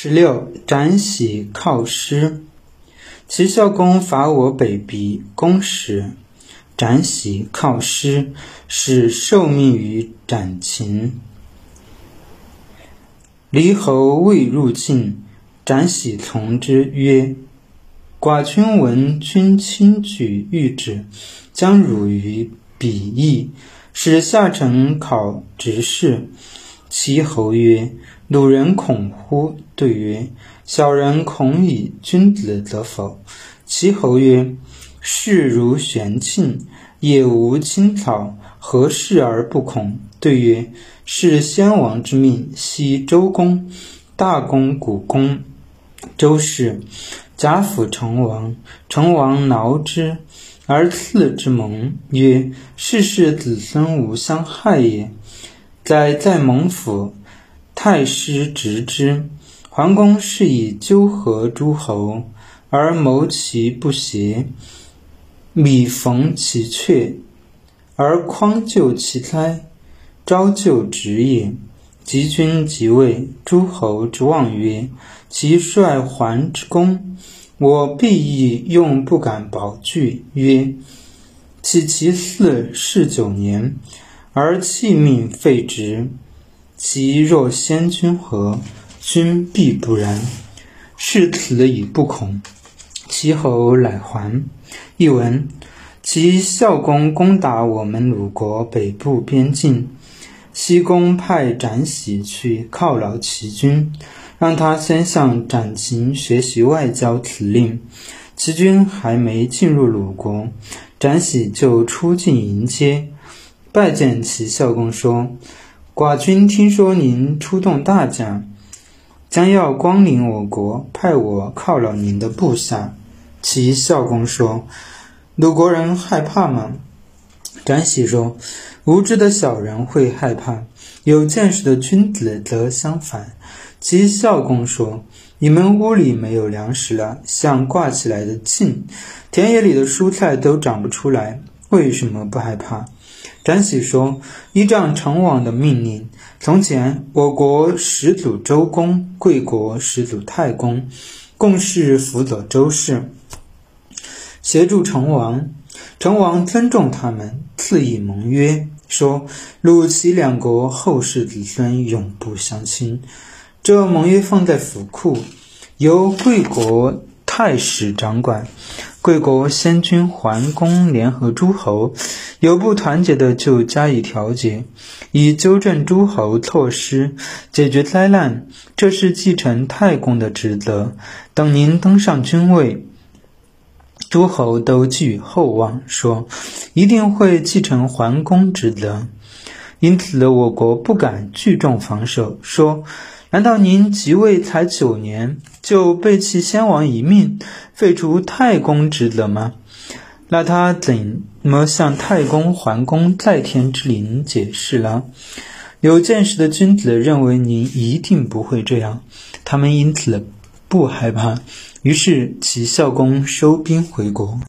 十六，斩喜靠师。齐孝公伐我北鄙，公使斩喜靠师，使受命于斩秦。离侯未入晋，斩喜从之曰：“寡君闻君轻举御旨，将辱于鄙邑，使下臣考执事。”齐侯曰：“鲁人恐乎？”对曰：“小人恐以君子则否？”齐侯曰：“事如玄烬，也无青草，何事而不恐？”对曰：“是先王之命。昔周公大公古公，周氏贾府成王，成王挠之而赐之盟，曰：‘世世子孙无相害也。’”在在蒙府，太师执之。桓公是以纠合诸侯，而谋其不协，米逢其阙，而匡救其灾，昭就职也。及君即位，诸侯之望曰：“其率桓之功，我必以用不敢保据。”曰：“岂其嗣世九年？”而弃命废职，其若先君何？君必不然。是此以不恐。其侯乃还。译文：其孝公攻打我们鲁国北部边境，西公派展喜去犒劳齐军，让他先向展禽学习外交辞令。齐军还没进入鲁国，展喜就出境迎接。拜见齐孝公说：“寡君听说您出动大将，将要光临我国，派我犒劳您的部下。”齐孝公说：“鲁国人害怕吗？”展喜说：“无知的小人会害怕，有见识的君子则相反。”齐孝公说：“你们屋里没有粮食了，像挂起来的磬，田野里的蔬菜都长不出来，为什么不害怕？”单喜说：“依仗成王的命令，从前我国始祖周公、贵国始祖太公，共事辅佐周氏，协助成王。成王尊重他们，赐以盟约，说鲁齐两国后世子孙永不相侵。这盟约放在府库，由贵国太史掌管。”贵国先君桓公联合诸侯，有不团结的就加以调节，以纠正诸侯措施，解决灾难。这是继承太公的职责。等您登上君位，诸侯都寄予厚望，说一定会继承桓公职责。因此，我国不敢聚众防守，说。难道您即位才九年就背弃先王遗命，废除太公职责吗？那他怎么向太公、桓公在天之灵解释呢？有见识的君子认为您一定不会这样，他们因此不害怕。于是齐孝公收兵回国。